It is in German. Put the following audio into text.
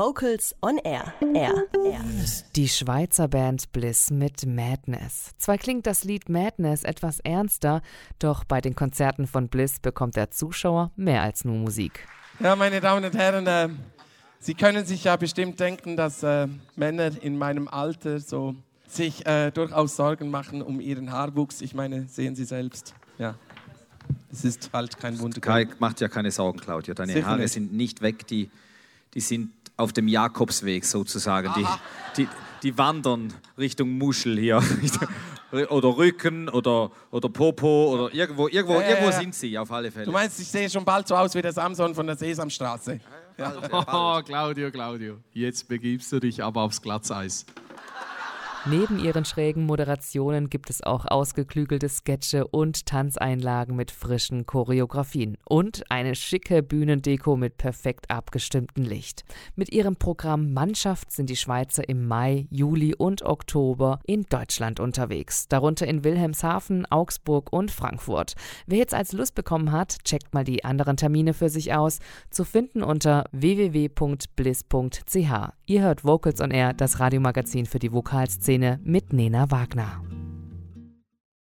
Vocals on Air. Air. Air. Die Schweizer Band Bliss mit Madness. Zwar klingt das Lied Madness etwas ernster, doch bei den Konzerten von Bliss bekommt der Zuschauer mehr als nur Musik. Ja, meine Damen und Herren, äh, Sie können sich ja bestimmt denken, dass äh, Männer in meinem Alter so sich äh, durchaus Sorgen machen um ihren Haarwuchs. Ich meine, sehen Sie selbst. Ja. Es ist halt kein Wunder. Macht ja keine Sorgen, Claudia. Deine Sicher Haare nicht. sind nicht weg, die, die sind auf dem Jakobsweg sozusagen. Die, die, die wandern Richtung Muschel hier. oder Rücken oder, oder Popo oder irgendwo, irgendwo, Ja, ja, irgendwo ja. sind sie auf alle Fälle. Du meinst, ich sehe schon bald so aus wie der Samson von der Sesamstraße. Oh, Claudio, Claudio, jetzt begibst du dich aber aufs Glatteis. Neben ihren schrägen Moderationen gibt es auch ausgeklügelte Sketche und Tanzeinlagen mit frischen Choreografien und eine schicke Bühnendeko mit perfekt abgestimmtem Licht. Mit ihrem Programm Mannschaft sind die Schweizer im Mai, Juli und Oktober in Deutschland unterwegs, darunter in Wilhelmshaven, Augsburg und Frankfurt. Wer jetzt als Lust bekommen hat, checkt mal die anderen Termine für sich aus, zu finden unter www.bliss.ch. Ihr hört Vocals on Air, das Radiomagazin für die Vokalszene mit Nena Wagner.